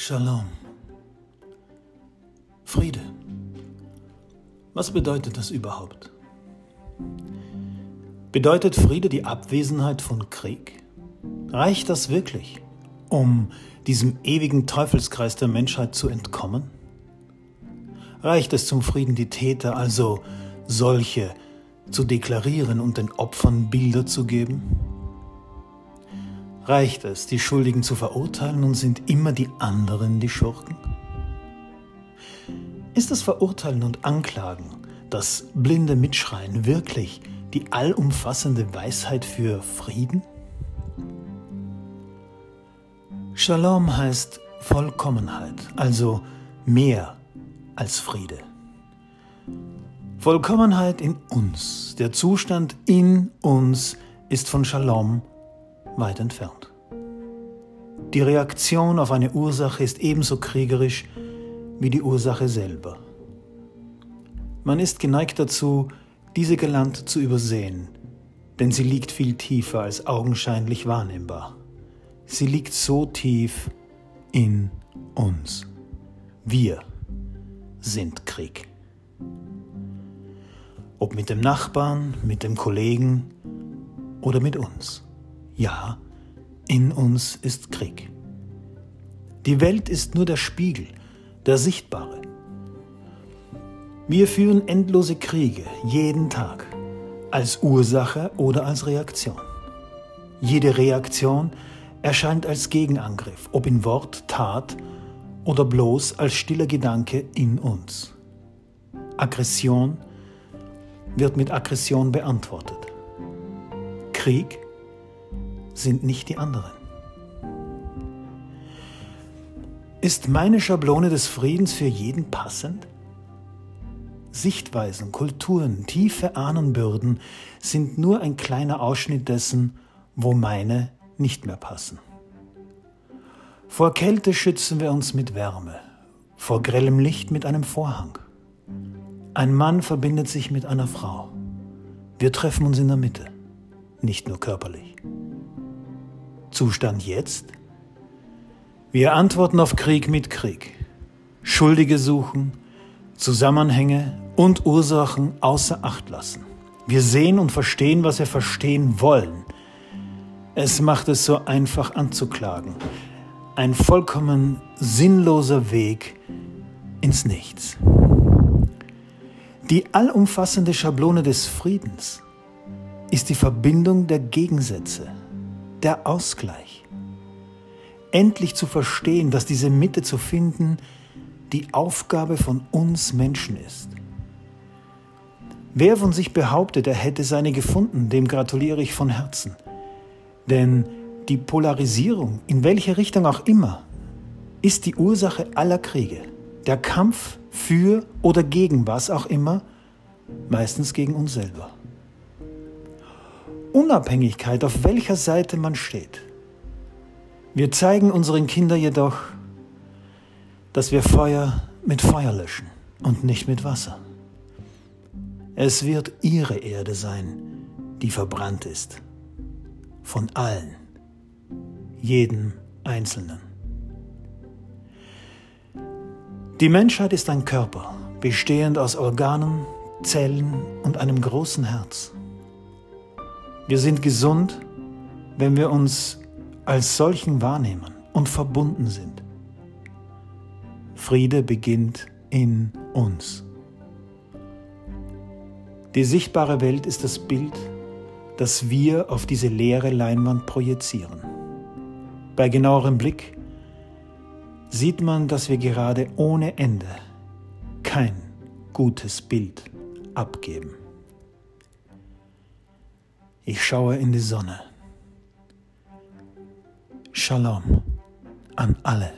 Shalom. Friede. Was bedeutet das überhaupt? Bedeutet Friede die Abwesenheit von Krieg? Reicht das wirklich, um diesem ewigen Teufelskreis der Menschheit zu entkommen? Reicht es zum Frieden, die Täter, also solche, zu deklarieren und den Opfern Bilder zu geben? Reicht es, die Schuldigen zu verurteilen und sind immer die anderen die Schurken? Ist das Verurteilen und Anklagen, das blinde Mitschreien wirklich die allumfassende Weisheit für Frieden? Shalom heißt Vollkommenheit, also mehr als Friede. Vollkommenheit in uns, der Zustand in uns ist von Shalom weit entfernt. Die Reaktion auf eine Ursache ist ebenso kriegerisch wie die Ursache selber. Man ist geneigt dazu, diese galant zu übersehen, denn sie liegt viel tiefer als augenscheinlich wahrnehmbar. Sie liegt so tief in uns. Wir sind Krieg. Ob mit dem Nachbarn, mit dem Kollegen oder mit uns. Ja, in uns ist Krieg. Die Welt ist nur der Spiegel, der Sichtbare. Wir führen endlose Kriege jeden Tag, als Ursache oder als Reaktion. Jede Reaktion erscheint als Gegenangriff, ob in Wort, Tat oder bloß als stiller Gedanke in uns. Aggression wird mit Aggression beantwortet. Krieg sind nicht die anderen. Ist meine Schablone des Friedens für jeden passend? Sichtweisen, Kulturen, tiefe Ahnenbürden sind nur ein kleiner Ausschnitt dessen, wo meine nicht mehr passen. Vor Kälte schützen wir uns mit Wärme, vor grellem Licht mit einem Vorhang. Ein Mann verbindet sich mit einer Frau. Wir treffen uns in der Mitte, nicht nur körperlich. Zustand jetzt? Wir antworten auf Krieg mit Krieg. Schuldige suchen, Zusammenhänge und Ursachen außer Acht lassen. Wir sehen und verstehen, was wir verstehen wollen. Es macht es so einfach anzuklagen. Ein vollkommen sinnloser Weg ins Nichts. Die allumfassende Schablone des Friedens ist die Verbindung der Gegensätze der Ausgleich. Endlich zu verstehen, dass diese Mitte zu finden die Aufgabe von uns Menschen ist. Wer von sich behauptet, er hätte seine gefunden, dem gratuliere ich von Herzen. Denn die Polarisierung, in welche Richtung auch immer, ist die Ursache aller Kriege. Der Kampf für oder gegen was auch immer, meistens gegen uns selber. Unabhängigkeit, auf welcher Seite man steht. Wir zeigen unseren Kindern jedoch, dass wir Feuer mit Feuer löschen und nicht mit Wasser. Es wird ihre Erde sein, die verbrannt ist. Von allen, jedem Einzelnen. Die Menschheit ist ein Körper, bestehend aus Organen, Zellen und einem großen Herz. Wir sind gesund, wenn wir uns als solchen wahrnehmen und verbunden sind. Friede beginnt in uns. Die sichtbare Welt ist das Bild, das wir auf diese leere Leinwand projizieren. Bei genauerem Blick sieht man, dass wir gerade ohne Ende kein gutes Bild abgeben. Ich schaue in die Sonne. Shalom an alle.